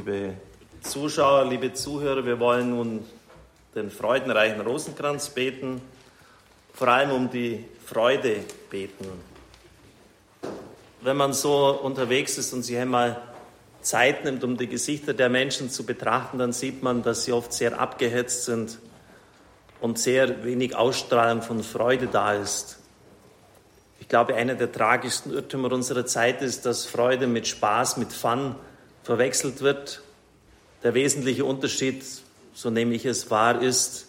Liebe Zuschauer, liebe Zuhörer, wir wollen nun den freudenreichen Rosenkranz beten, vor allem um die Freude beten. Wenn man so unterwegs ist und sich einmal Zeit nimmt, um die Gesichter der Menschen zu betrachten, dann sieht man, dass sie oft sehr abgehetzt sind und sehr wenig Ausstrahlung von Freude da ist. Ich glaube, einer der tragischsten Irrtümer unserer Zeit ist, dass Freude mit Spaß, mit Fun verwechselt wird. Der wesentliche Unterschied, so nehme ich es wahr, ist,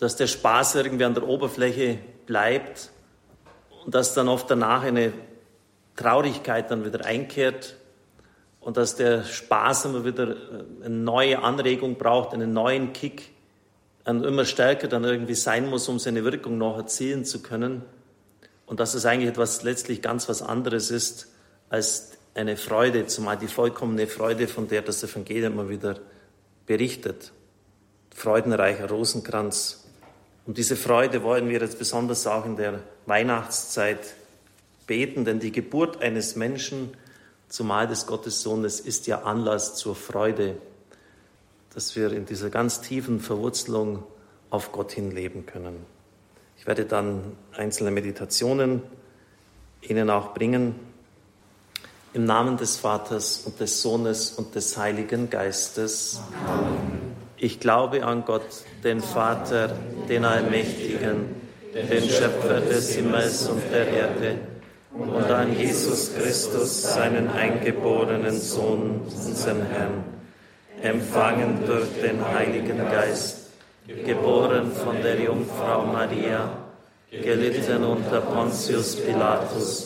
dass der Spaß irgendwie an der Oberfläche bleibt und dass dann oft danach eine Traurigkeit dann wieder einkehrt und dass der Spaß immer wieder äh, eine neue Anregung braucht, einen neuen Kick, und immer stärker dann irgendwie sein muss, um seine Wirkung noch erzielen zu können. Und dass es eigentlich etwas letztlich ganz was anderes ist als eine Freude, zumal die vollkommene Freude, von der das Evangelium immer wieder berichtet. Freudenreicher Rosenkranz. Um diese Freude wollen wir jetzt besonders auch in der Weihnachtszeit beten, denn die Geburt eines Menschen, zumal des Gottessohnes, ist ja Anlass zur Freude, dass wir in dieser ganz tiefen Verwurzelung auf Gott hin leben können. Ich werde dann einzelne Meditationen Ihnen auch bringen. Im Namen des Vaters und des Sohnes und des Heiligen Geistes. Amen. Ich glaube an Gott, den Vater, den Allmächtigen, den Schöpfer des Himmels und der Erde, und an Jesus Christus, seinen eingeborenen Sohn, unseren Herrn, empfangen durch den Heiligen Geist, geboren von der Jungfrau Maria, gelitten unter Pontius Pilatus,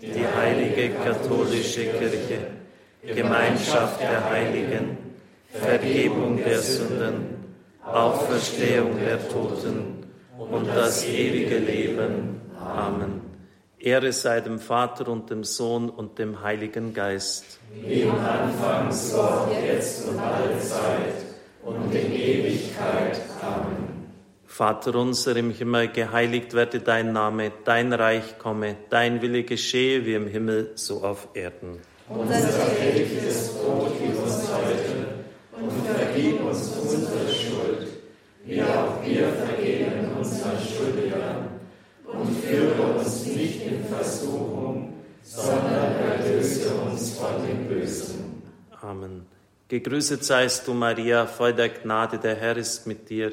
die heilige katholische Kirche, Gemeinschaft der Heiligen, Vergebung der Sünden, Auferstehung der Toten und das ewige Leben. Amen. Ehre sei dem Vater und dem Sohn und dem Heiligen Geist. Wie im Anfang, so jetzt und alle Zeit und in Ewigkeit. Amen. Vater unser im Himmel, geheiligt werde dein Name, dein Reich komme, dein Wille geschehe wie im Himmel, so auf Erden. Unser tägliches Brot gib uns heute und vergib uns unsere Schuld, wie auch wir vergeben unseren Schuldigern. Und führe uns nicht in Versuchung, sondern erlöse uns von dem Bösen. Amen. Gegrüßet seist du, Maria, voll der Gnade, der Herr ist mit dir.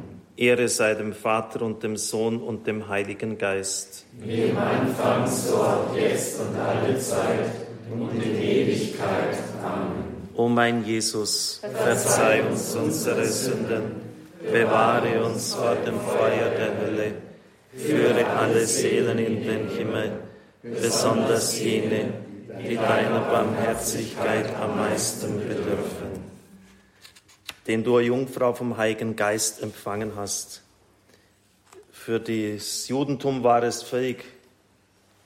Ehre sei dem Vater und dem Sohn und dem Heiligen Geist. Wie im Anfang, so auch jetzt und alle Zeit und in Ewigkeit. Amen. O mein Jesus, verzeih uns unsere Sünden, bewahre uns vor dem Feuer der Hölle, führe alle Seelen in den Himmel, besonders jene, die deiner Barmherzigkeit am meisten bedürfen den du, Jungfrau, vom Heiligen Geist empfangen hast. Für das Judentum war es völlig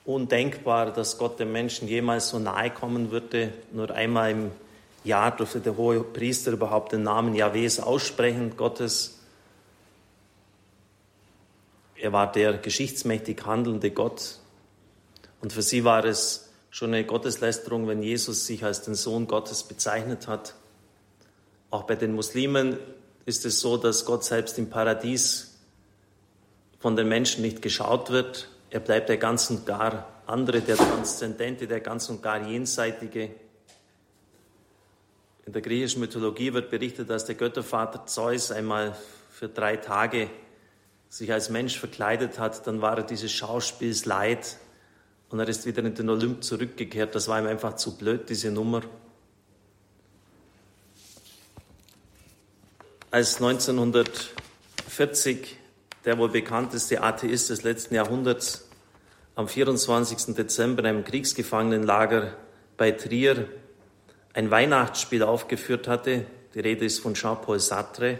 undenkbar, dass Gott dem Menschen jemals so nahe kommen würde. Nur einmal im Jahr durfte der hohe Priester überhaupt den Namen Jahwes aussprechen, Gottes. Er war der geschichtsmächtig handelnde Gott. Und für sie war es schon eine Gotteslästerung, wenn Jesus sich als den Sohn Gottes bezeichnet hat. Auch bei den Muslimen ist es so, dass Gott selbst im Paradies von den Menschen nicht geschaut wird. Er bleibt der ganz und gar andere, der Transzendente, der ganz und gar Jenseitige. In der griechischen Mythologie wird berichtet, dass der Göttervater Zeus einmal für drei Tage sich als Mensch verkleidet hat. Dann war er dieses Schauspiels leid und er ist wieder in den Olymp zurückgekehrt. Das war ihm einfach zu blöd, diese Nummer. Als 1940 der wohl bekannteste Atheist des letzten Jahrhunderts am 24. Dezember in einem Kriegsgefangenenlager bei Trier ein Weihnachtsspiel aufgeführt hatte, die Rede ist von Jean-Paul Sartre,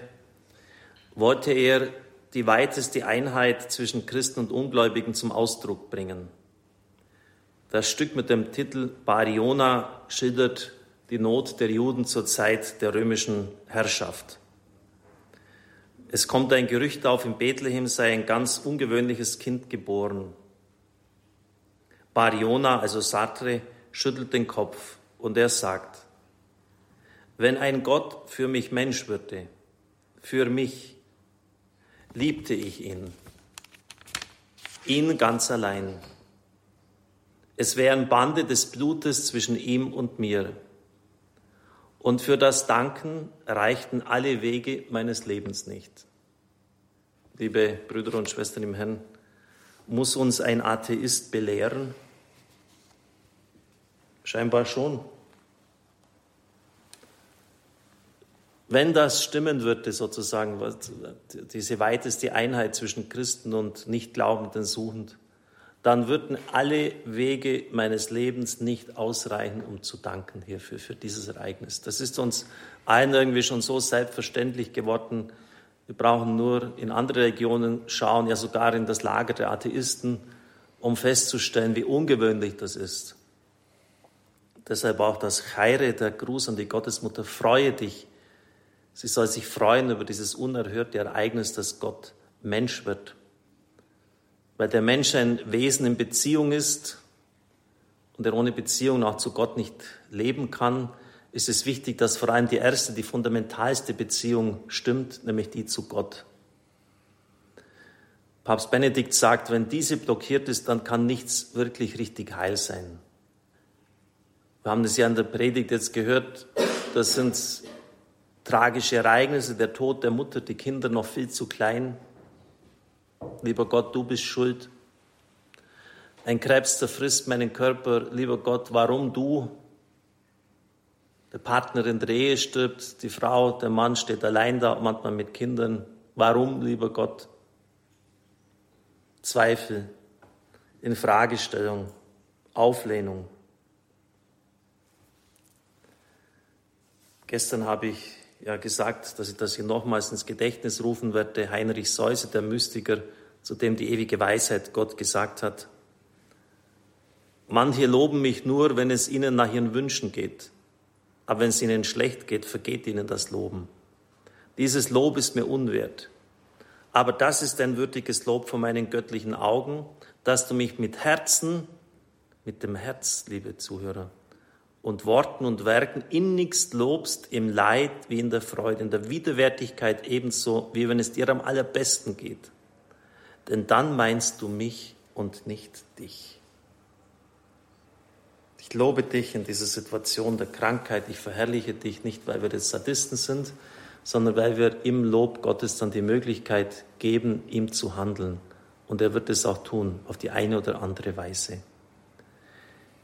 wollte er die weiteste Einheit zwischen Christen und Ungläubigen zum Ausdruck bringen. Das Stück mit dem Titel Bariona schildert die Not der Juden zur Zeit der römischen Herrschaft. Es kommt ein Gerücht auf, in Bethlehem sei ein ganz ungewöhnliches Kind geboren. Bariona, also Sartre, schüttelt den Kopf und er sagt, wenn ein Gott für mich Mensch würde, für mich, liebte ich ihn, ihn ganz allein. Es wären Bande des Blutes zwischen ihm und mir. Und für das Danken reichten alle Wege meines Lebens nicht. Liebe Brüder und Schwestern im Herrn, muss uns ein Atheist belehren? Scheinbar schon. Wenn das stimmen würde, sozusagen, diese weiteste Einheit zwischen Christen und Nichtglaubenden suchend, dann würden alle Wege meines Lebens nicht ausreichen, um zu danken hierfür, für dieses Ereignis. Das ist uns allen irgendwie schon so selbstverständlich geworden. Wir brauchen nur in andere Regionen schauen, ja sogar in das Lager der Atheisten, um festzustellen, wie ungewöhnlich das ist. Deshalb auch das Chaire, der Gruß an die Gottesmutter, freue dich, Sie soll sich freuen über dieses unerhörte Ereignis, dass Gott Mensch wird. Weil der Mensch ein Wesen in Beziehung ist und er ohne Beziehung auch zu Gott nicht leben kann, ist es wichtig, dass vor allem die erste, die fundamentalste Beziehung stimmt, nämlich die zu Gott. Papst Benedikt sagt, wenn diese blockiert ist, dann kann nichts wirklich richtig heil sein. Wir haben das ja in der Predigt jetzt gehört, das sind tragische Ereignisse, der Tod der Mutter, die Kinder noch viel zu klein. Lieber Gott, du bist schuld. Ein Krebs zerfrisst meinen Körper. Lieber Gott, warum du? Der Partner in der Ehe stirbt, die Frau, der Mann steht allein da, manchmal mit Kindern. Warum, lieber Gott? Zweifel, Infragestellung, Auflehnung. Gestern habe ich ja gesagt, dass ich das hier nochmals ins Gedächtnis rufen werde. Heinrich Seuse, der Mystiker, zu dem die ewige Weisheit Gott gesagt hat. Manche loben mich nur, wenn es ihnen nach ihren Wünschen geht. Aber wenn es ihnen schlecht geht, vergeht ihnen das Loben. Dieses Lob ist mir unwert. Aber das ist ein würdiges Lob von meinen göttlichen Augen, dass du mich mit Herzen, mit dem Herz, liebe Zuhörer, und Worten und Werken innigst lobst im Leid wie in der Freude, in der Widerwärtigkeit ebenso, wie wenn es dir am allerbesten geht. Denn dann meinst du mich und nicht dich. Ich lobe dich in dieser Situation der Krankheit. Ich verherrliche dich nicht, weil wir jetzt Sadisten sind, sondern weil wir im Lob Gottes dann die Möglichkeit geben, ihm zu handeln. Und er wird es auch tun, auf die eine oder andere Weise.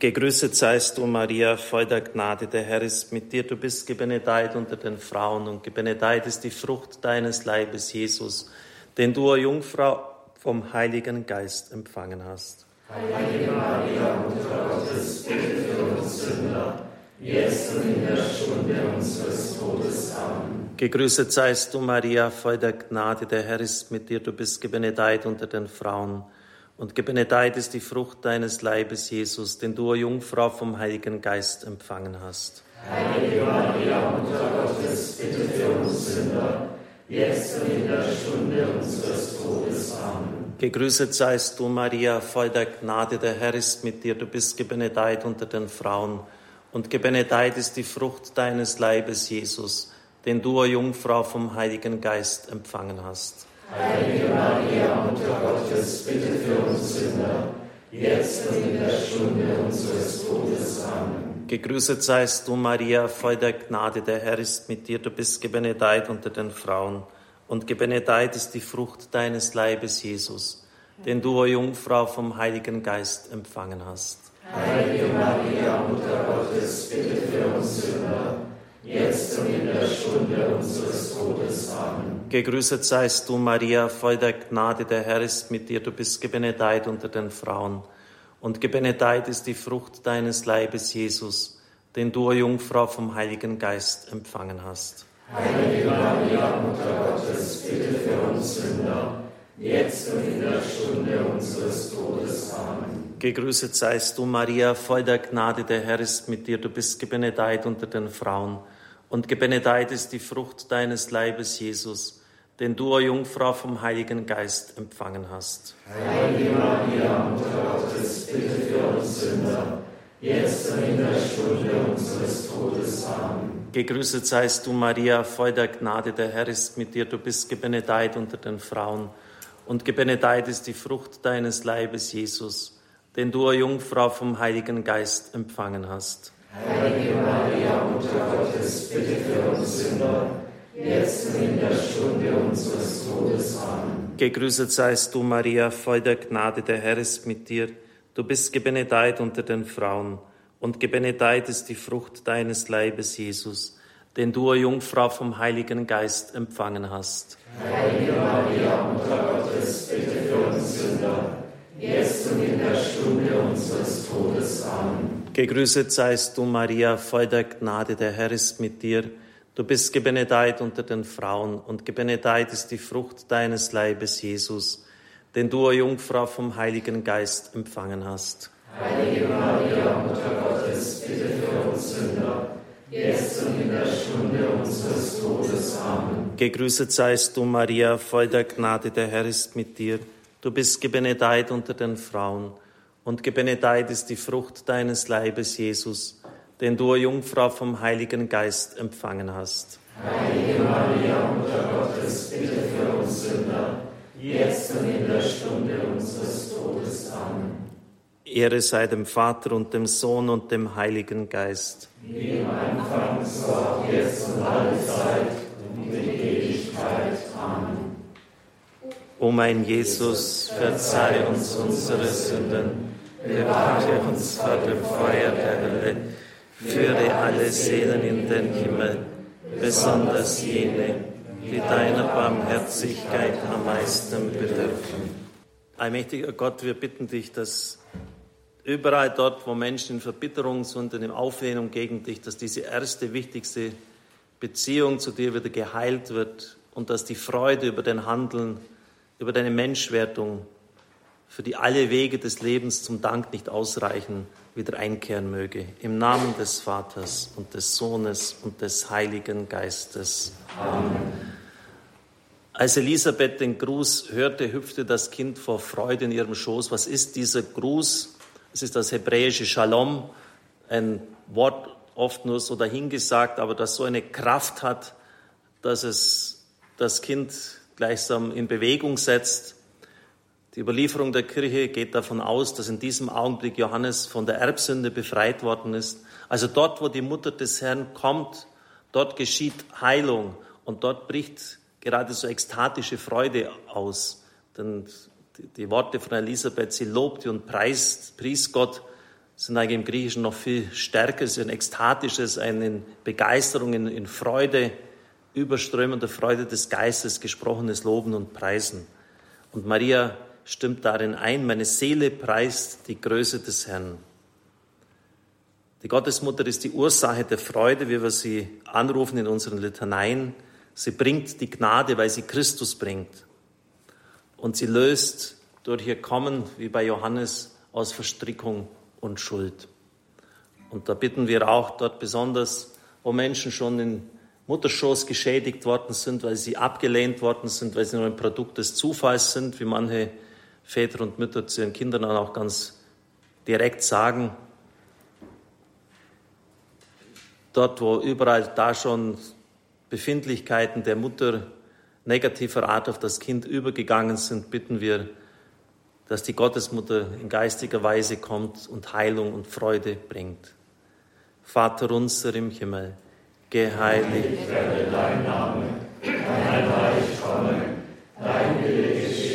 Gegrüßet seist du, Maria, voll der Gnade, der Herr ist mit dir. Du bist gebenedeit unter den Frauen und gebenedeit ist die Frucht deines Leibes, Jesus, den du, o Jungfrau, vom Heiligen Geist empfangen hast. Heilige Maria, Mutter Gottes, bitte für uns Sünder, jetzt und in der Stunde unseres Todes. Amen. Gegrüßet seist du, Maria, voll der Gnade, der Herr ist mit dir, du bist gebenedeit unter den Frauen. Und gebenedeit ist die Frucht deines Leibes, Jesus, den du, o Jungfrau, vom Heiligen Geist empfangen hast. Heilige Maria, Mutter Gottes, bitte für uns Sünder, jetzt und in der Stunde unseres Todes. Amen. Gegrüßet seist du, Maria, voll der Gnade, der Herr ist mit dir, du bist gebenedeit unter den Frauen. Und gebenedeit ist die Frucht deines Leibes, Jesus, den du, o Jungfrau, vom Heiligen Geist empfangen hast. Heilige Maria, Mutter Gottes, bitte für uns Sünder, jetzt und in der Stunde unseres Todes. Amen. Gegrüßet seist du, Maria, voll der Gnade, der Herr ist mit dir, du bist gebenedeit unter den Frauen. Und gebenedeit ist die Frucht deines Leibes, Jesus, den du, o Jungfrau, vom Heiligen Geist empfangen hast. Heilige Maria, Mutter Gottes, bitte für uns Sünder, jetzt und in der Stunde unseres Todes. Amen. Gegrüßet seist du, Maria, voll der Gnade, der Herr ist mit dir, du bist gebenedeit unter den Frauen. Und gebenedeit ist die Frucht deines Leibes, Jesus, den du, o Jungfrau, vom Heiligen Geist empfangen hast. Heilige Maria, Mutter Gottes, bitte für uns Sünder, jetzt und in der Stunde unseres Todes. Amen. Gegrüßet seist du, Maria, voll der Gnade, der Herr ist mit dir, du bist gebenedeit unter den Frauen. Und gebenedeit ist die Frucht deines Leibes, Jesus, den du, o Jungfrau, vom Heiligen Geist empfangen hast. Heilige Maria, Mutter Gottes, bitte für uns Sünder, jetzt und in der Stunde unseres Todes. Amen. Gegrüßet seist du, Maria, voll der Gnade, der Herr ist mit dir, du bist gebenedeit unter den Frauen. Und gebenedeit ist die Frucht deines Leibes, Jesus, den du, o Jungfrau, vom Heiligen Geist empfangen hast. Heilige Maria, Mutter Gottes, bitte für uns Sünder, jetzt und in der Stunde unseres Todes. Amen. Gegrüßet seist du, Maria, voll der Gnade, der Herr ist mit dir. Du bist gebenedeit unter den Frauen. Und gebenedeit ist die Frucht deines Leibes, Jesus, den du, o Jungfrau, vom Heiligen Geist empfangen hast. Heilige Maria, Mutter Gottes, bitte für uns Sünder, jetzt und in der Stunde unseres Todes. Amen. Gegrüßet seist du, Maria, voll der Gnade, der Herr ist mit dir. Du bist gebenedeit unter den Frauen, und gebenedeit ist die Frucht deines Leibes, Jesus, den du, o Jungfrau, vom Heiligen Geist empfangen hast. Heilige Maria, Mutter Gottes, bitte für uns Sünder, jetzt und in der Stunde unseres Todes. Amen. Gegrüßet seist du, Maria, voll der Gnade, der Herr ist mit dir. Du bist gebenedeit unter den Frauen, und gebenedeit ist die Frucht deines Leibes, Jesus, den du, Jungfrau, vom Heiligen Geist empfangen hast. Heilige Maria, Mutter Gottes, bitte für uns Sünder, jetzt und in der Stunde unseres Todes. Amen. Ehre sei dem Vater und dem Sohn und dem Heiligen Geist. Wie im Anfang, so auch jetzt und alle Zeit und in Ewigkeit. Amen. O mein Jesus, verzeih uns unsere Sünden, bewahre uns vor dem Feuer der Hölle, führe alle Seelen in den Himmel, besonders jene, die deiner Barmherzigkeit am meisten bedürfen. Allmächtiger Gott, wir bitten dich, dass überall dort, wo Menschen in Verbitterung sind und in Auflehnung gegen dich, dass diese erste wichtigste Beziehung zu dir wieder geheilt wird und dass die Freude über dein Handeln, über deine Menschwertung, für die alle Wege des Lebens zum Dank nicht ausreichen, wieder einkehren möge. Im Namen des Vaters und des Sohnes und des Heiligen Geistes. Amen. Als Elisabeth den Gruß hörte, hüpfte das Kind vor Freude in ihrem Schoß. Was ist dieser Gruß? Es ist das hebräische Shalom, ein Wort oft nur so dahingesagt, aber das so eine Kraft hat, dass es das Kind gleichsam in Bewegung setzt. Die Überlieferung der Kirche geht davon aus, dass in diesem Augenblick Johannes von der Erbsünde befreit worden ist. Also dort, wo die Mutter des Herrn kommt, dort geschieht Heilung und dort bricht gerade so ekstatische Freude aus. Denn die Worte von Elisabeth, sie lobte und preist, pries Gott, sind eigentlich im Griechischen noch viel stärker, ist ein ekstatisches, eine Begeisterung, in, in Freude, überströmende Freude des Geistes, gesprochenes Loben und Preisen. Und Maria stimmt darin ein, meine Seele preist die Größe des Herrn. Die Gottesmutter ist die Ursache der Freude, wie wir sie anrufen in unseren Litaneien. Sie bringt die Gnade, weil sie Christus bringt. Und sie löst durch ihr Kommen, wie bei Johannes, aus Verstrickung und Schuld. Und da bitten wir auch dort besonders, wo Menschen schon in Mutterschoß geschädigt worden sind, weil sie abgelehnt worden sind, weil sie nur ein Produkt des Zufalls sind, wie manche Väter und Mütter zu ihren Kindern auch ganz direkt sagen. Dort, wo überall da schon Befindlichkeiten der Mutter negativer Art auf das Kind übergegangen sind, bitten wir, dass die Gottesmutter in geistiger Weise kommt und Heilung und Freude bringt. Vater unser im Himmel, geheiligt werde dein Name, dein Reich komme, dein Wille geschehe,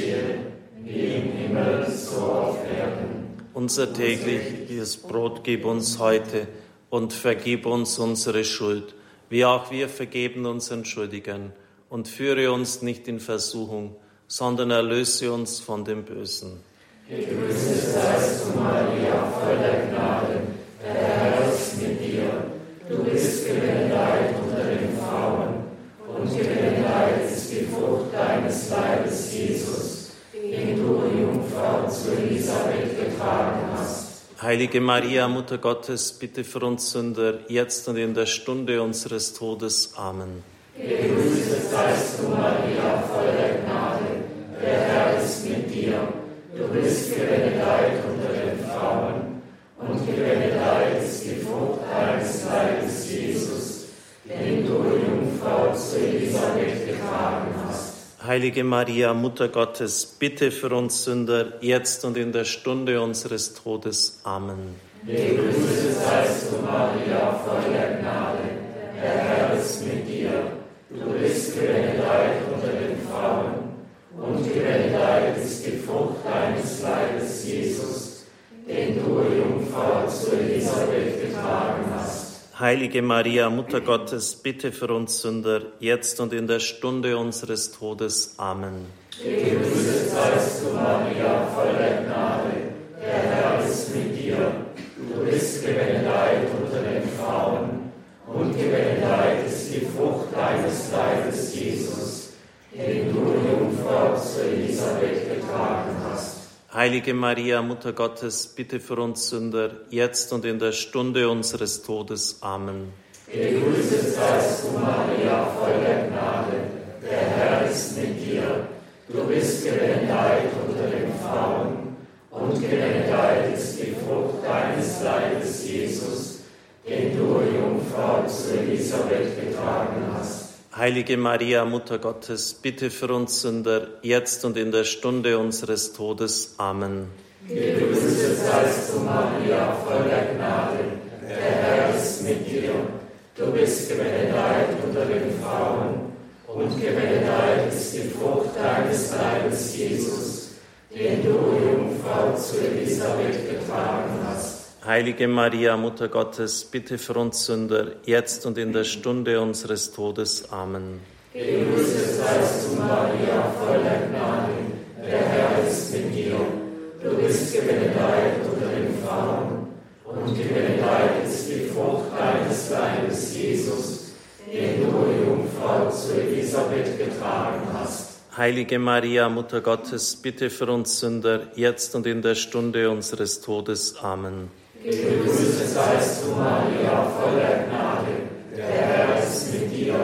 Himmel so auf Erden. Unser tägliches Brot gib uns heute und vergib uns unsere Schuld, wie auch wir vergeben unseren Schuldigern. Und führe uns nicht in Versuchung, sondern erlöse uns von dem Bösen. Gegrüßet seist du, Maria, voller Gnade, der Herr ist mit dir. Du bist gebenedeit unter den Frauen, und gebenedeit ist die Frucht deines Leibes, Jesus, den du, Jungfrau, zu Elisabeth getragen hast. Heilige Maria, Mutter Gottes, bitte für uns Sünder, jetzt und in der Stunde unseres Todes. Amen. Gegrüßet seist du, Maria, voller Gnade, der Herr ist mit Heilige Maria, Mutter Gottes, bitte für uns Sünder, jetzt und in der Stunde unseres Todes. Amen. Gegrüßet seist du, Maria, voller Gnade, der Herr ist mit dir. Du bist gebenedeit unter den Frauen, und gebenedeit ist die Frucht deines Leibes, Jesus, den du, Jungfrau, zu Elisabeth getragen hast. Heilige Maria, Mutter Gottes, bitte für uns Sünder, jetzt und in der Stunde unseres Todes. Amen. Gegrüßet seist du, Maria, voller Gnade, der Herr ist mit dir. Du bist gebenedeit unter den Frauen, und gebenedeit ist die Frucht deines Leibes, Jesus, den du, Jungfrau, zu Elisabeth getragen hast. Heilige Maria, Mutter Gottes, bitte für uns Sünder, jetzt und in der Stunde unseres Todes. Amen. Gegrüßet seist du, Maria, voller Gnade, der Herr ist mit dir. Du bist gebenedeit unter den Frauen, und gebenedeit ist die Frucht deines Leibes, Jesus, den du, Jungfrau, zu Elisabeth getragen hast. Heilige Maria, Mutter Gottes, bitte für uns Sünder, jetzt und in der Stunde unseres Todes. Amen. Gegrüßet seist du, Maria, voller Gnade, der Herr ist mit dir. Du bist gebenedeit unter den Frauen, und gebenedeit ist die Frucht deines Leibes, Jesus, den du, Jungfrau, zu Elisabeth getragen hast. Heilige Maria, Mutter Gottes, bitte für uns Sünder, jetzt und in der Stunde unseres Todes. Amen. Gegrüßet seist du, Maria, voller Gnade, der Herr ist mit dir. Du bist gebenedeit unter den Frauen, und gebenedeit ist die Frucht deines Leibes, Jesus, den du, Jungfrau, zu Elisabeth getragen hast. Heilige Maria, Mutter Gottes, bitte für uns Sünder, jetzt und in der Stunde unseres Todes. Amen. Gegrüßet seist du, Maria, voller Gnade, der Herr ist mit dir.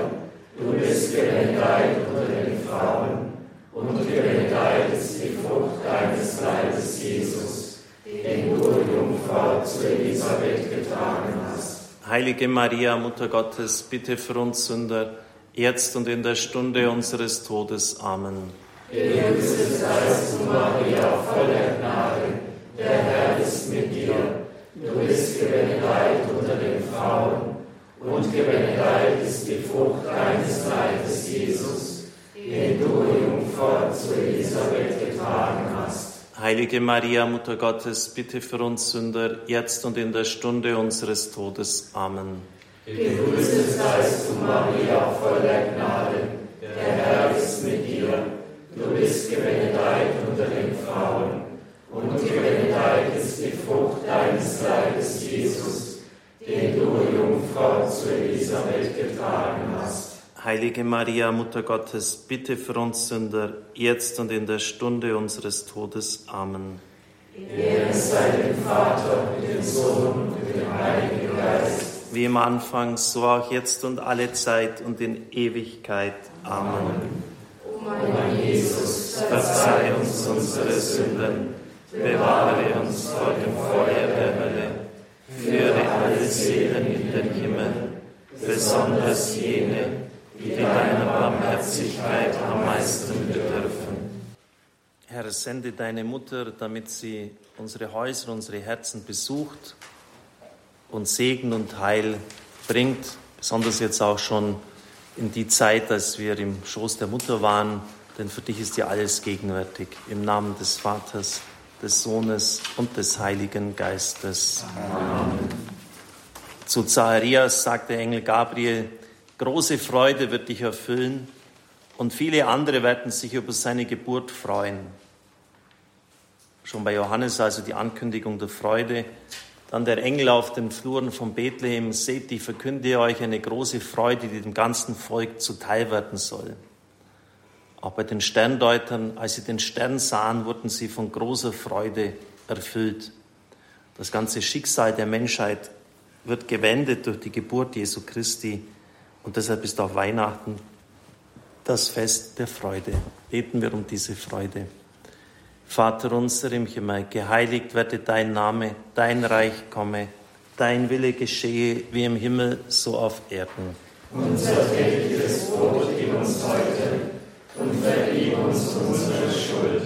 Du bist gebenedeit unter den Frauen, und gebenedeit ist die Frucht deines Leibes, Jesus, den du, Jungfrau, zu Elisabeth getragen hast. Heilige Maria, Mutter Gottes, bitte für uns Sünder, jetzt und in der Stunde unseres Todes. Amen. Gegrüßet seist du, Maria, voller Gnade, der Herr ist mit dir. Du bist gebenedeit unter den Frauen, und gebenedeit ist die Frucht deines Leibes, Jesus, den du, Jungfrau, zu Elisabeth getragen hast. Heilige Maria, Mutter Gottes, bitte für uns Sünder, jetzt und in der Stunde unseres Todes. Amen. Gegrüßet seist du, Maria, voller Gnade, der Herr ist mit dir. Du bist gebenedeit unter den Frauen, und gebenedeit ist die Frucht deines Leibes, Jesus, den du, Jungfrau, zu Elisabeth getragen hast. Heilige Maria, Mutter Gottes, bitte für uns Sünder, jetzt und in der Stunde unseres Todes. Amen. Ehre sei dem Vater, dem Sohn und dem Heiligen Geist. Wie im Anfang, so auch jetzt und alle Zeit und in Ewigkeit. Amen. O mein Jesus, Verzeih uns unsere Sünden, bewahre uns vor dem Feuer der Hölle, führe alle Seelen in den Himmel, besonders jene, die deiner Barmherzigkeit am meisten bedürfen. Herr, sende deine Mutter, damit sie unsere Häuser, unsere Herzen besucht und Segen und Heil bringt, besonders jetzt auch schon in die Zeit, als wir im Schoß der Mutter waren, denn für dich ist ja alles gegenwärtig. Im Namen des Vaters, des Sohnes und des Heiligen Geistes. Amen. Zu Zacharias sagt der Engel Gabriel, große Freude wird dich erfüllen und viele andere werden sich über seine Geburt freuen. Schon bei Johannes also die Ankündigung der Freude. Dann der Engel auf den Fluren von Bethlehem, seht, ich verkünde euch eine große Freude, die dem ganzen Volk zuteil werden soll. Auch bei den Sterndeutern, als sie den Stern sahen, wurden sie von großer Freude erfüllt. Das ganze Schicksal der Menschheit wird gewendet durch die Geburt Jesu Christi. Und deshalb ist auch Weihnachten das Fest der Freude. Beten wir um diese Freude. Vater unser im Himmel, geheiligt werde dein Name, dein Reich komme, dein Wille geschehe wie im Himmel, so auf Erden. Unser tägliches Brot gib uns heute und vergib uns unsere Schuld,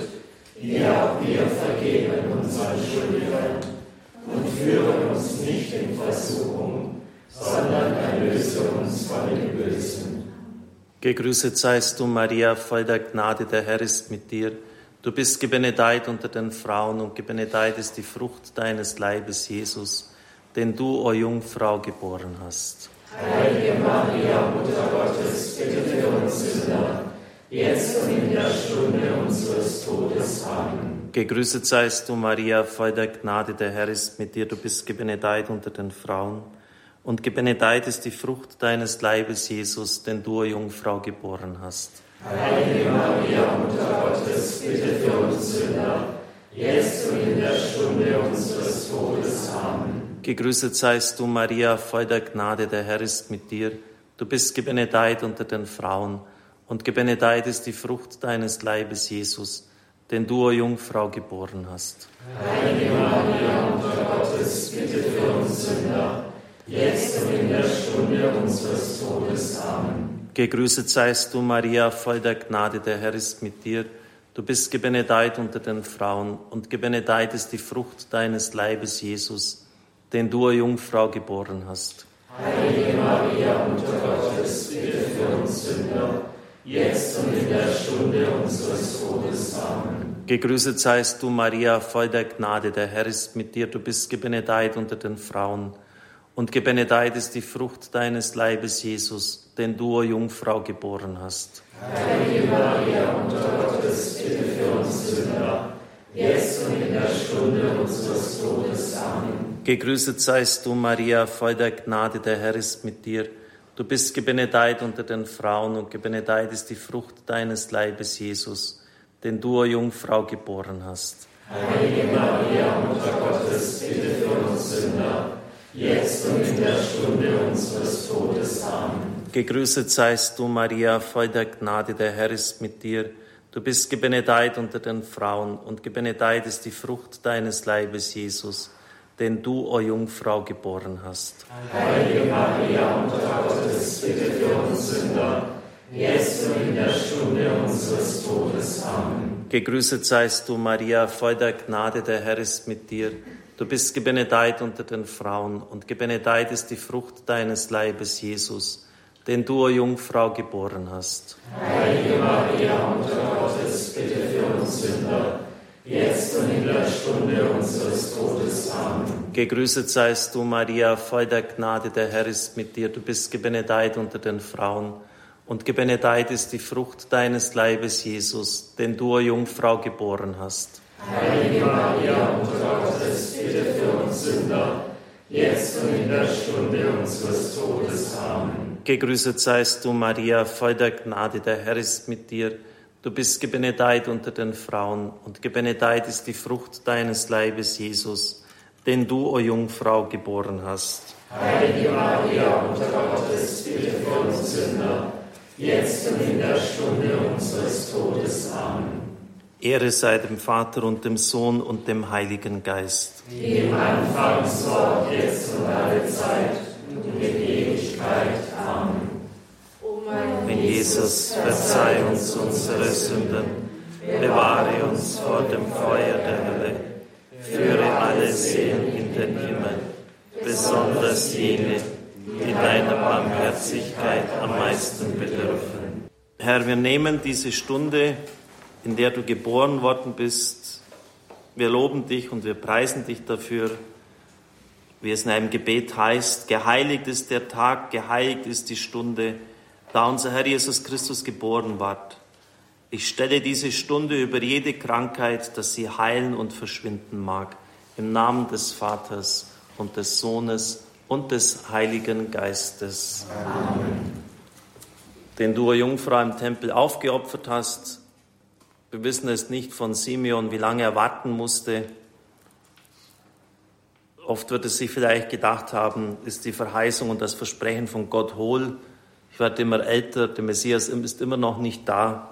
wie auch wir vergeben unseren Schuldigern. Und führe uns nicht in Versuchung, sondern erlöse uns von dem Bösen. Gegrüßet seist du, Maria, voll der Gnade, der Herr ist mit dir. Du bist gebenedeit unter den Frauen und gebenedeit ist die Frucht deines Leibes, Jesus, den du, o Jungfrau, geboren hast. Heilige Maria, Mutter Gottes, bitte für uns Sünder, jetzt und in der Stunde unseres Todes. Amen. Gegrüßet seist du, Maria, voll der Gnade, der Herr ist mit dir. Du bist gebenedeit unter den Frauen und gebenedeit ist die Frucht deines Leibes, Jesus, den du, Jungfrau, geboren hast. Heilige Maria, Mutter Gottes, bitte für uns Sünder, jetzt und in der Stunde unseres Todes. Amen. Gegrüßet seist du, Maria, voll der Gnade, der Herr ist mit dir. Du bist gebenedeit unter den Frauen und gebenedeit ist die Frucht deines Leibes, Jesus, den du, o Jungfrau, geboren hast. Heilige Maria, Mutter Gottes, bitte für uns Sünder, jetzt und in der Stunde unseres Todes. Amen. Gegrüßet seist du, Maria, voll der Gnade, der Herr ist mit dir. Du bist gebenedeit unter den Frauen und gebenedeit ist die Frucht deines Leibes, Jesus, den du, o Jungfrau, geboren hast. Heilige Maria, Mutter Gottes, bitte für uns Sünder, jetzt und in der Stunde unseres Todes. Amen. Gegrüßet seist du, Maria, voll der Gnade, der Herr ist mit dir. Du bist gebenedeit unter den Frauen und gebenedeit ist die Frucht deines Leibes, Jesus, den du, o Jungfrau, geboren hast. Heilige Maria, Mutter Gottes, bitte für uns Sünder, jetzt und in der Stunde unseres Todes. Amen. Gegrüßet seist du, Maria, voll der Gnade, der Herr ist mit dir. Du bist gebenedeit unter den Frauen und gebenedeit ist die Frucht deines Leibes, Jesus, den du, o Jungfrau, geboren hast. Heilige Maria, Mutter Gottes, bitte für uns Sünder, jetzt und in der Stunde unseres Todes. Amen. Gegrüßet seist du, Maria, voll der Gnade, der Herr ist mit dir. Du bist gebenedeit unter den Frauen und gebenedeit ist die Frucht deines Leibes, Jesus, den du, o Jungfrau, geboren hast. Heilige Maria, Mutter Gottes, bitte für uns Sünder, jetzt und in der Stunde unseres Todes. Amen. Gegrüßet seist du, Maria, voll der Gnade, der Herr ist mit dir. Du bist gebenedeit unter den Frauen und gebenedeit ist die Frucht deines Leibes, Jesus, den du, o Jungfrau, geboren hast. Heilige Maria, Mutter Gottes, bitte für uns Sünder, jetzt und in der Stunde unseres Todes. Amen. Gegrüßet seist du, Maria, voll der Gnade, der Herr ist mit dir. Du bist gebenedeit unter den Frauen und gebenedeit ist die Frucht deines Leibes, Jesus, den du, o Jungfrau, geboren hast. Heilige Maria, Mutter Gottes, bitte für uns Sünder, jetzt und in der Stunde unseres Todes. Amen. Gegrüßet seist du, Maria, voll der Gnade, der Herr ist mit dir. Du bist gebenedeit unter den Frauen und gebenedeit ist die Frucht deines Leibes, Jesus, den du, o Jungfrau, geboren hast. Heilige Maria, Mutter Gottes, bitte für uns Sünder, jetzt und in der Stunde unseres Todes. Amen. Ehre sei dem Vater und dem Sohn und dem Heiligen Geist. Wie im Anfang, so jetzt und alle Zeit und in Ewigkeit. Mein Jesus, verzeih uns unsere Sünden, bewahre uns vor dem Feuer der Hölle, führe alle Seelen in den Himmel, besonders jene, die deiner Barmherzigkeit am meisten bedürfen. Herr, wir nehmen diese Stunde, in der du geboren worden bist. Wir loben dich und wir preisen dich dafür, wie es in einem Gebet heißt, geheiligt ist der Tag, geheiligt ist die Stunde, da unser Herr Jesus Christus geboren ward. Ich stelle diese Stunde über jede Krankheit, dass sie heilen und verschwinden mag. Im Namen des Vaters und des Sohnes und des Heiligen Geistes. Amen. Den du, Jungfrau, im Tempel aufgeopfert hast. Wir wissen es nicht von Simeon, wie lange er warten musste. Oft wird es sich vielleicht gedacht haben, ist die Verheißung und das Versprechen von Gott hohl ich werde immer älter, der Messias ist immer noch nicht da.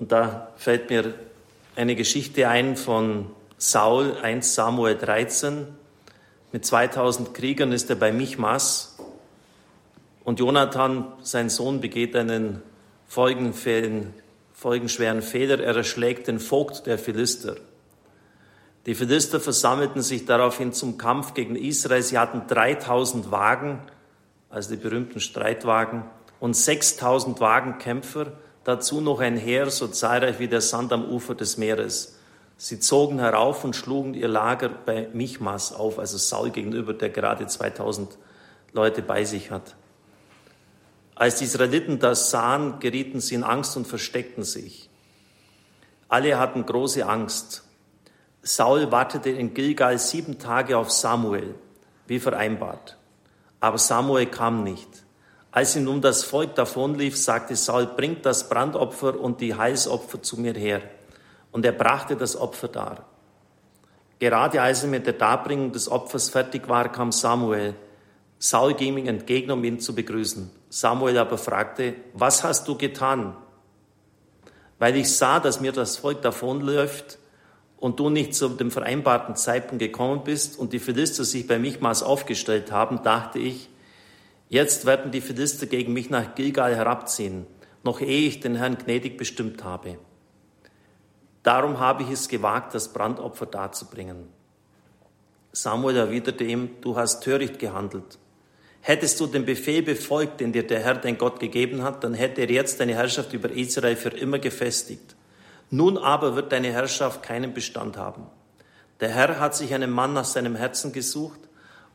Und da fällt mir eine Geschichte ein von Saul, 1 Samuel 13. Mit 2000 Kriegern ist er bei Michmas. Und Jonathan, sein Sohn, begeht einen folgenschweren Fehler. Er erschlägt den Vogt der Philister. Die Philister versammelten sich daraufhin zum Kampf gegen Israel. Sie hatten 3000 Wagen also die berühmten Streitwagen, und 6000 Wagenkämpfer, dazu noch ein Heer so zahlreich wie der Sand am Ufer des Meeres. Sie zogen herauf und schlugen ihr Lager bei Michmas auf, also Saul gegenüber, der gerade 2000 Leute bei sich hat. Als die Israeliten das sahen, gerieten sie in Angst und versteckten sich. Alle hatten große Angst. Saul wartete in Gilgal sieben Tage auf Samuel, wie vereinbart. Aber Samuel kam nicht. Als ihm nun das Volk davonlief, sagte Saul, bringt das Brandopfer und die Heilsopfer zu mir her. Und er brachte das Opfer dar. Gerade als er mit der Darbringung des Opfers fertig war, kam Samuel. Saul ging ihm entgegen, um ihn zu begrüßen. Samuel aber fragte, was hast du getan? Weil ich sah, dass mir das Volk davonläuft, und du nicht zu dem vereinbarten Zeitpunkt gekommen bist und die Philister sich bei Michmas aufgestellt haben, dachte ich, jetzt werden die Philister gegen mich nach Gilgal herabziehen, noch ehe ich den Herrn gnädig bestimmt habe. Darum habe ich es gewagt, das Brandopfer darzubringen. Samuel erwiderte ihm, du hast töricht gehandelt. Hättest du den Befehl befolgt, den dir der Herr, dein Gott, gegeben hat, dann hätte er jetzt deine Herrschaft über Israel für immer gefestigt. Nun aber wird deine Herrschaft keinen Bestand haben. Der Herr hat sich einen Mann nach seinem Herzen gesucht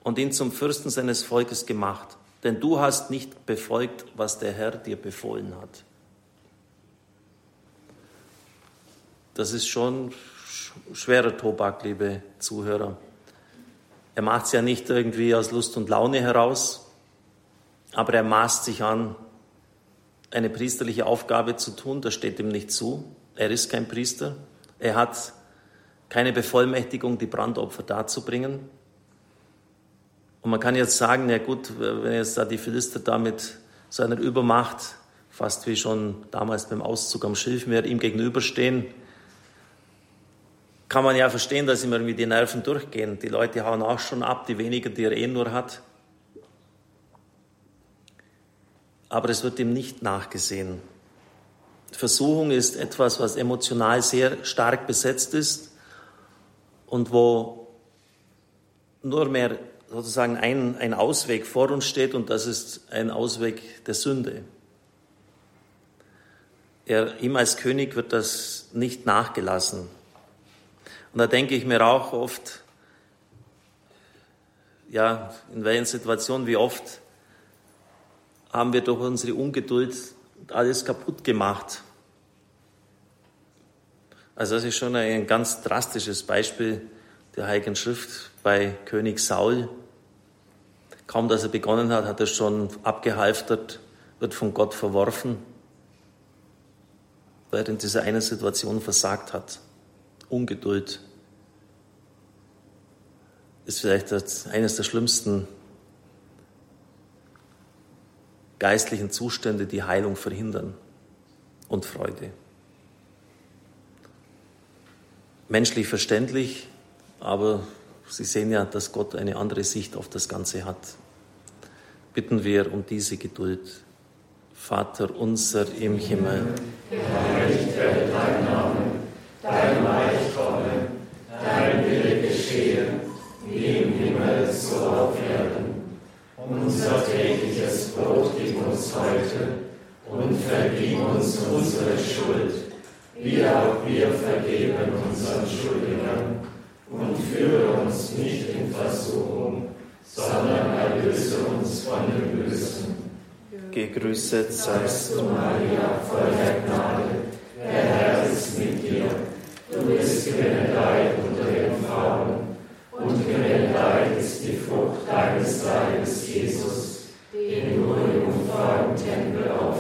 und ihn zum Fürsten seines Volkes gemacht, denn du hast nicht befolgt, was der Herr dir befohlen hat. Das ist schon schwerer Tobak, liebe Zuhörer. Er macht es ja nicht irgendwie aus Lust und Laune heraus, aber er maßt sich an, eine priesterliche Aufgabe zu tun, das steht ihm nicht zu. Er ist kein Priester. Er hat keine Bevollmächtigung, die Brandopfer darzubringen. Und man kann jetzt sagen, ja gut, wenn jetzt da die Philister da mit so einer Übermacht, fast wie schon damals beim Auszug am Schilfmeer, ihm gegenüberstehen, kann man ja verstehen, dass ihm irgendwie die Nerven durchgehen. Die Leute hauen auch schon ab, die weniger, die er eh nur hat. Aber es wird ihm nicht nachgesehen. Versuchung ist etwas, was emotional sehr stark besetzt ist und wo nur mehr sozusagen ein, ein Ausweg vor uns steht und das ist ein Ausweg der Sünde. Er, ihm als König wird das nicht nachgelassen. Und da denke ich mir auch oft, ja, in welchen Situationen, wie oft haben wir durch unsere Ungeduld alles kaputt gemacht. Also das ist schon ein ganz drastisches Beispiel der Heiligen Schrift bei König Saul. Kaum dass er begonnen hat, hat er schon abgehalftert, wird von Gott verworfen, weil er in dieser einen Situation versagt hat. Ungeduld ist vielleicht eines der schlimmsten geistlichen Zustände, die Heilung verhindern und Freude. Menschlich verständlich, aber Sie sehen ja, dass Gott eine andere Sicht auf das Ganze hat. Bitten wir um diese Geduld. Vater unser im Himmel. Geheiligt werde dein Name, dein Reich komme, dein Wille geschehe, wie im Himmel so auf Erden. Unser tägliches Brot gib uns heute und vergib uns unsere Schuld, wie auch wir vergeben unseren Schuldigern und führe uns nicht in Versuchung, sondern erlöse uns von dem Bösen. Gegrüßet seist du, Maria, voll der Gnade. Der Herr ist mit dir. Du bist gebenedeit unter den Frauen, und gebenedeit ist die Frucht deines Leibes, Jesus, den du im Tempel hast.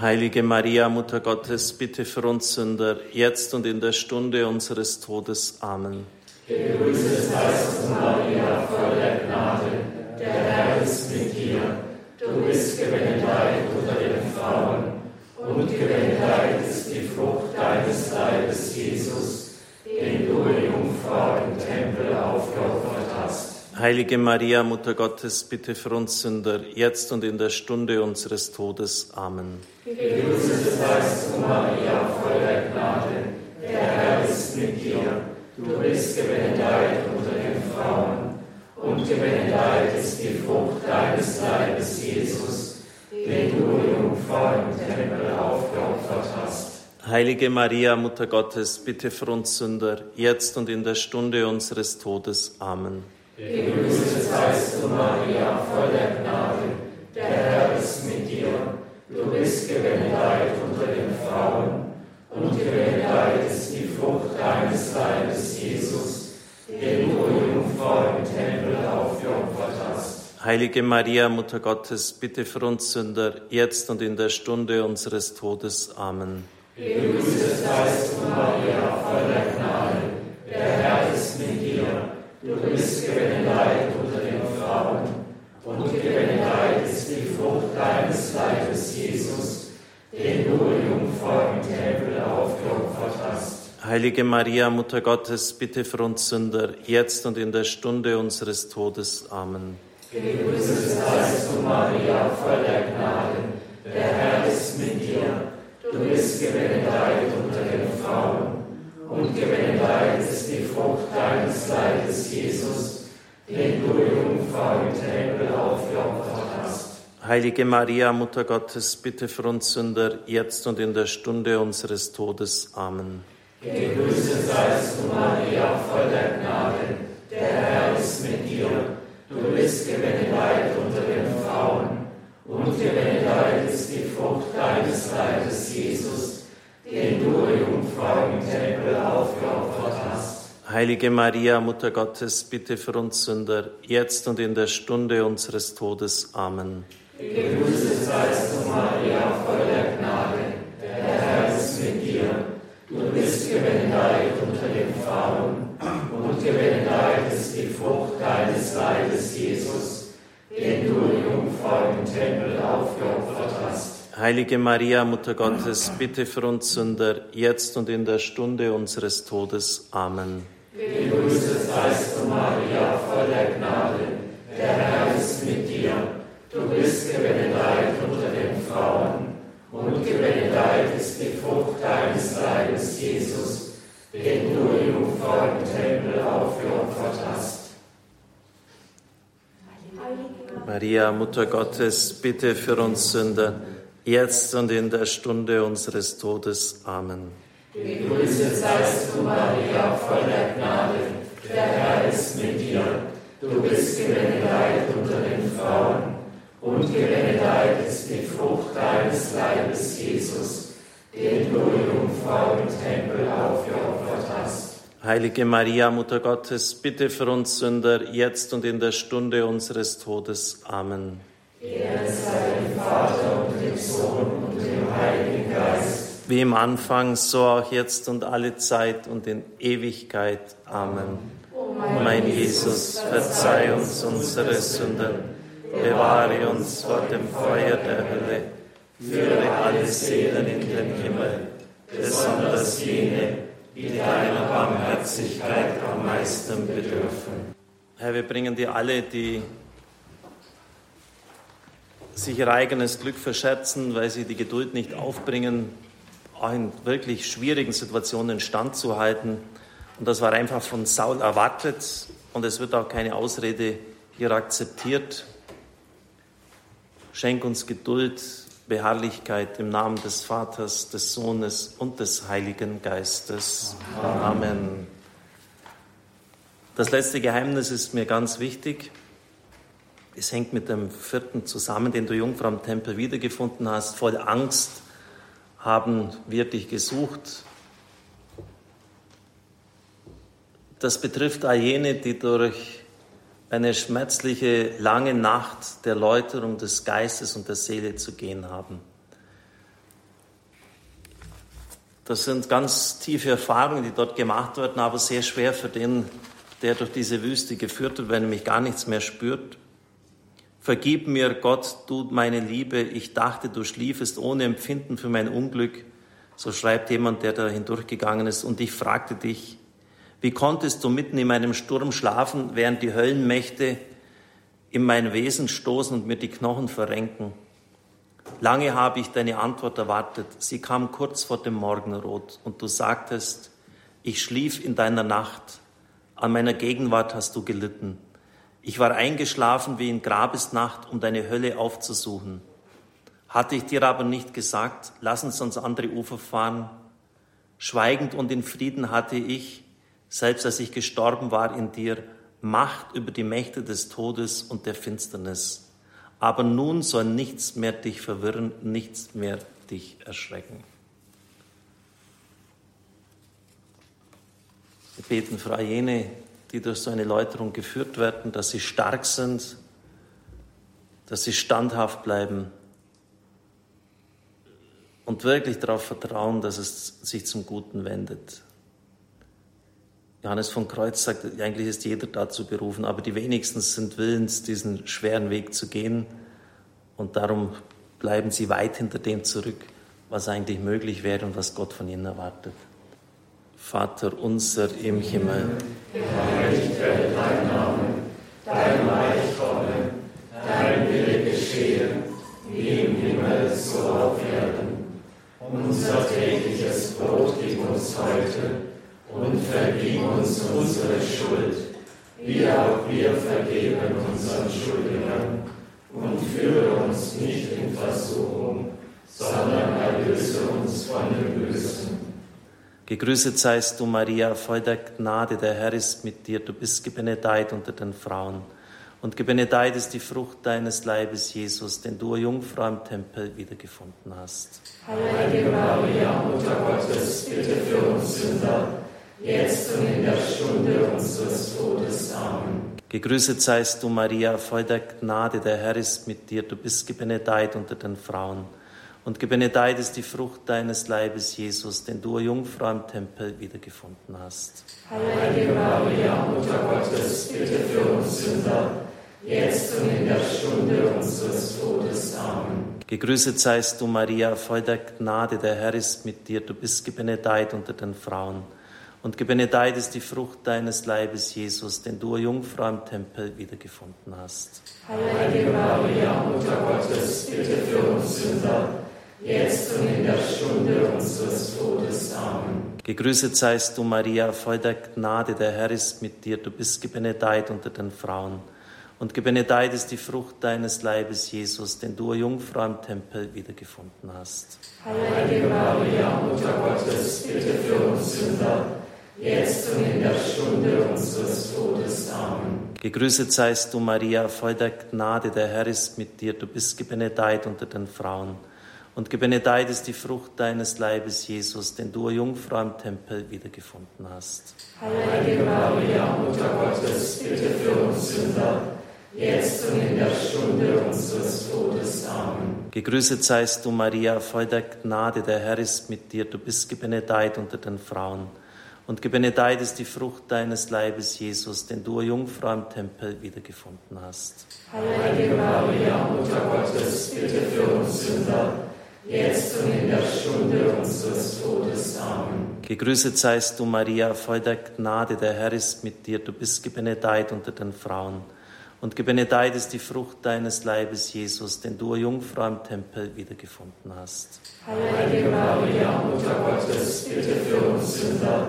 Heilige Maria, Mutter Gottes, bitte für uns Sünder, jetzt und in der Stunde unseres Todes. Amen. Gegrüßet seist du, Maria, voll der Gnade. Der Herr ist mit dir. Du bist gebenedeit Heilige Maria, Mutter Gottes, bitte für uns Sünder, jetzt und in der Stunde unseres Todes. Amen. Gegrüßet seist du, Maria, voll der Gnade. Der Herr ist mit dir. Du bist gebenedeit unter den Frauen, und gebenedeit ist die Frucht deines Leibes, Jesus, den du Jungfrau im Tempel aufgeopfert hast. Heilige Maria, Mutter Gottes, bitte für uns Sünder, jetzt und in der Stunde unseres Todes. Amen. Gegrüßet seist du, Maria, voll der Gnade. Der Herr ist mit dir. Du bist gebenedeit unter den Frauen, und gebenedeit ist die Frucht deines Leibes, Jesus, den du Jungfrau im Tempel aufgeopfert hast. Heilige Maria, Mutter Gottes, bitte für uns Sünder, jetzt und in der Stunde unseres Todes. Amen. Gegrüßet seist du, Maria, voll der Gnade. Der Herr ist mit dir. Du bist gebenedeit unter den Frauen, und gebenedeit ist die Frucht deines Leibes, Jesus, den du in Jungfrau im Tempel aufgeopfert hast. Heilige Maria, Mutter Gottes, bitte für uns Sünder, jetzt und in der Stunde unseres Todes. Amen. Gegrüßet seist du, Maria, voll der Gnade. Der Herr ist mit dir. Du bist gebenedeit unter den Frauen, und gebenedeit ist die Frucht deines Leibes, Jesus, den du Jungfrau im Tempel aufgeopfert hast. Heilige Maria, Mutter Gottes, bitte für uns Sünder, jetzt und in der Stunde unseres Todes. Amen. Gegrüßet seist du, Maria, voll der Gnade. Der Herr ist mit dir. Du bist gebenedeit unter den Frauen, und gebenedeit ist die Frucht deines Leibes, Jesus, den du Jungfrau im Tempel aufgeopfert hast. Heilige Maria, Mutter Gottes, bitte für uns Sünder, jetzt und in der Stunde unseres Todes. Amen. Gegrüßet seist du, Maria, voll der Gnade. Der Herr ist mit dir. Du bist gebenedeit unter den Frauen, und gebenedeit ist die Frucht deines Leibes, Jesus, den du Jungfrau im Tempel aufgeopfert hast. Heilige Maria, Mutter Gottes, bitte für uns Sünder, jetzt und in der Stunde unseres Todes. Amen. Gegrüßet seist du, Maria, voll der Gnade. Der Herr ist mit dir. Du bist gebenedeit unter den Frauen, und gebenedeit ist die Frucht deines Leibes, Jesus, den du im Tempel aufgeopfert hast. Maria, Mutter Gottes, bitte für uns Sünder, jetzt und in der Stunde unseres Todes. Amen. Gegrüßet seist du, Maria, voll der Gnade. Der Herr ist mit dir. Du bist gebenedeit unter den Frauen, und gebenedeit ist die Frucht deines Leibes, Jesus, den du in Jungfrau im Tempel aufgeopfert hast. Heilige Maria, Mutter Gottes, bitte für uns Sünder, jetzt und in der Stunde unseres Todes. Amen. Ehre sei dem Vater und dem Sohn und dem Heiligen Geist. Wie im Anfang, so auch jetzt und alle Zeit und in Ewigkeit. Amen. O mein Jesus, verzeih uns unsere Sünden, bewahre uns vor dem Feuer der Hölle, führe alle Seelen in den Himmel, besonders jene, die deiner Barmherzigkeit am meisten bedürfen. Herr, wir bringen dir alle, die sich ihr eigenes Glück verscherzen, weil sie die Geduld nicht aufbringen, in wirklich schwierigen Situationen standzuhalten. Und das war einfach von Saul erwartet und es wird auch keine Ausrede hier akzeptiert. Schenk uns Geduld, Beharrlichkeit im Namen des Vaters, des Sohnes und des Heiligen Geistes. Amen. Das letzte Geheimnis ist mir ganz wichtig. Es hängt mit dem vierten zusammen, den du Jungfrau am Tempel wiedergefunden hast. Voll Angst haben wir dich gesucht. Das betrifft all jene, die durch eine schmerzliche lange Nacht der Läuterung des Geistes und der Seele zu gehen haben. Das sind ganz tiefe Erfahrungen, die dort gemacht werden, aber sehr schwer für den, der durch diese Wüste geführt wird, wenn er nämlich gar nichts mehr spürt. Vergib mir, Gott, du meine Liebe, ich dachte, du schliefest ohne Empfinden für mein Unglück. So schreibt jemand, der da hindurchgegangen ist. Und ich fragte dich, wie konntest du mitten in meinem Sturm schlafen, während die Höllenmächte in mein Wesen stoßen und mir die Knochen verrenken? Lange habe ich deine Antwort erwartet. Sie kam kurz vor dem Morgenrot und du sagtest, ich schlief in deiner Nacht. An meiner Gegenwart hast du gelitten. Ich war eingeschlafen wie in Grabesnacht, um deine Hölle aufzusuchen. Hatte ich dir aber nicht gesagt, lass uns ans andere Ufer fahren. Schweigend und in Frieden hatte ich, selbst als ich gestorben war in dir, Macht über die Mächte des Todes und der Finsternis. Aber nun soll nichts mehr dich verwirren, nichts mehr dich erschrecken. Wir beten für all jene, die durch so eine Läuterung geführt werden, dass sie stark sind, dass sie standhaft bleiben und wirklich darauf vertrauen, dass es sich zum Guten wendet. Johannes von Kreuz sagt, eigentlich ist jeder dazu berufen, aber die wenigsten sind willens, diesen schweren Weg zu gehen. Und darum bleiben sie weit hinter dem zurück, was eigentlich möglich wäre und was Gott von ihnen erwartet. Vater unser im Himmel, geheiligt werde dein Name, dein Reich komme, dein Wille geschehe, wie im Himmel so auf Erden. Unser tägliches Brot gib uns heute und vergib uns unsere Schuld, wie auch wir vergeben unseren Schuldigern. Und führe uns nicht in Versuchung, sondern erlöse uns von dem Bösen. Gegrüßet seist du, Maria, voll der Gnade, der Herr ist mit dir. Du bist gebenedeit unter den Frauen. Und gebenedeit ist die Frucht deines Leibes, Jesus, den du, Jungfrau, im Tempel wiedergefunden hast. Heilige Maria, Mutter Gottes, bitte für uns Sünder jetzt und in der Stunde unseres Todes. Amen. Gegrüßet seist du, Maria, voll der Gnade, der Herr ist mit dir. Du bist gebenedeit unter den Frauen. Und gebenedeit ist die Frucht deines Leibes, Jesus, den du, Jungfrau, im Tempel wiedergefunden hast. Heilige Maria, Mutter Gottes, bitte für uns Sünder, jetzt und in der Stunde unseres Todes. Amen. Gegrüßet seist du, Maria, voll der Gnade, der Herr ist mit dir. Du bist gebenedeit unter den Frauen. Und gebenedeit ist die Frucht deines Leibes, Jesus, den du, Jungfrau, im Tempel wiedergefunden hast. Heilige Maria, Mutter Gottes, bitte für uns Sünder, jetzt und in der Stunde unseres Todes. Amen. Gegrüßet seist du, Maria, voll der Gnade, der Herr ist mit dir. Du bist gebenedeit unter den Frauen. Und gebenedeit ist die Frucht deines Leibes, Jesus, den du, Jungfrau, im Tempel wiedergefunden hast. Heilige Maria, Mutter Gottes, bitte für uns Sünder, jetzt und in der Stunde unseres Todes. Amen. Gegrüßet seist du, Maria, voll der Gnade, der Herr ist mit dir. Du bist gebenedeit unter den Frauen. Und gebenedeit ist die Frucht deines Leibes, Jesus, den du, Jungfrau, im Tempel wiedergefunden hast. Heilige Maria, Mutter Gottes, bitte für uns Sünder, jetzt und in der Stunde unseres Todes. Amen. Gegrüßet seist du, Maria, voll der Gnade, der Herr ist mit dir, du bist gebenedeit unter den Frauen. Und gebenedeit ist die Frucht deines Leibes, Jesus, den du, Jungfrau, im Tempel wiedergefunden hast. Heilige Maria, Mutter Gottes, bitte für uns Sünder, jetzt und in der Stunde unseres Todes. Amen. Gegrüßet seist du, Maria, voll der Gnade, der Herr ist mit dir, du bist gebenedeit unter den Frauen. Und gebenedeit ist die Frucht deines Leibes, Jesus, den du, Jungfrau, im Tempel wiedergefunden hast. Heilige Maria, Mutter Gottes, bitte für uns Sünder,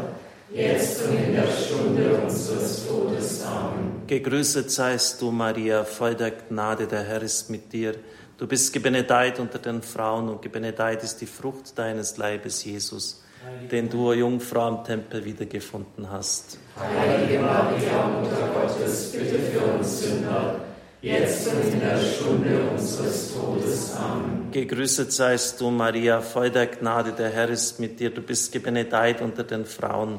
jetzt und in der Stunde unseres Todes. Amen. Gegrüßet seist du, Maria, voll der Gnade, der Herr ist mit dir. Du bist gebenedeit unter den Frauen und gebenedeit ist die Frucht deines Leibes, Jesus, den du, Jungfrau, im Tempel wiedergefunden hast. Heilige Maria, Mutter Gottes, bitte für uns Sünder, jetzt und in der Stunde unseres Todes. Amen. Gegrüßet seist du, Maria, voll der Gnade, der Herr ist mit dir. Du bist gebenedeit unter den Frauen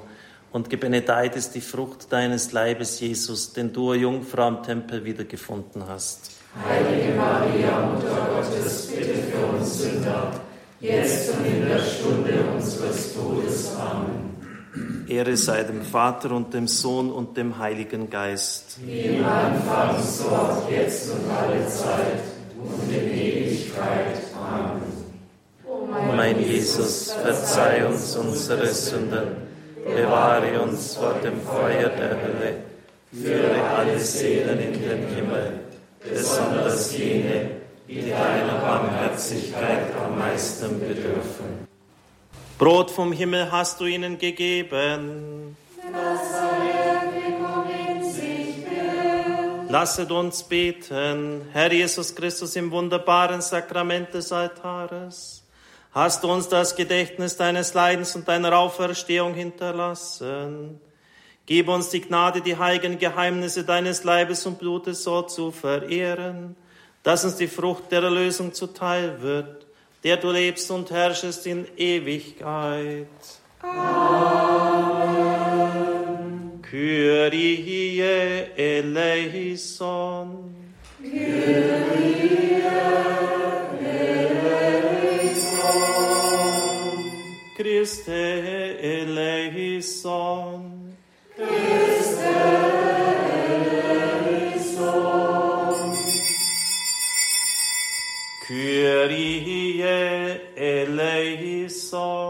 und gebenedeit ist die Frucht deines Leibes, Jesus, den du, Jungfrau, im Tempel wiedergefunden hast. Heilige Maria, Mutter Gottes, bitte für uns Sünder, jetzt und in der Stunde unseres Todes. Amen. Ehre sei dem Vater und dem Sohn und dem Heiligen Geist. Wie im Anfang, so auch jetzt und alle Zeit und in Ewigkeit. Amen. O mein Jesus, verzeih uns unsere Sünden, bewahre uns vor dem Feuer der Hölle, führe alle Seelen in den Himmel, besonders jene, die deiner Barmherzigkeit am meisten bedürfen. Brot vom Himmel hast du ihnen gegeben. Lasset uns beten, Herr Jesus Christus, im wunderbaren Sakrament des Altares. Hast du uns das Gedächtnis deines Leidens und deiner Auferstehung hinterlassen? Gib uns die Gnade, die heiligen Geheimnisse deines Leibes und Blutes so zu verehren, dass uns die Frucht der Erlösung zuteil wird, der du lebst und herrschest in Ewigkeit. Amen. Kyrie eleison. Kyrie eleison. Christe eleison. Kyrie eleison.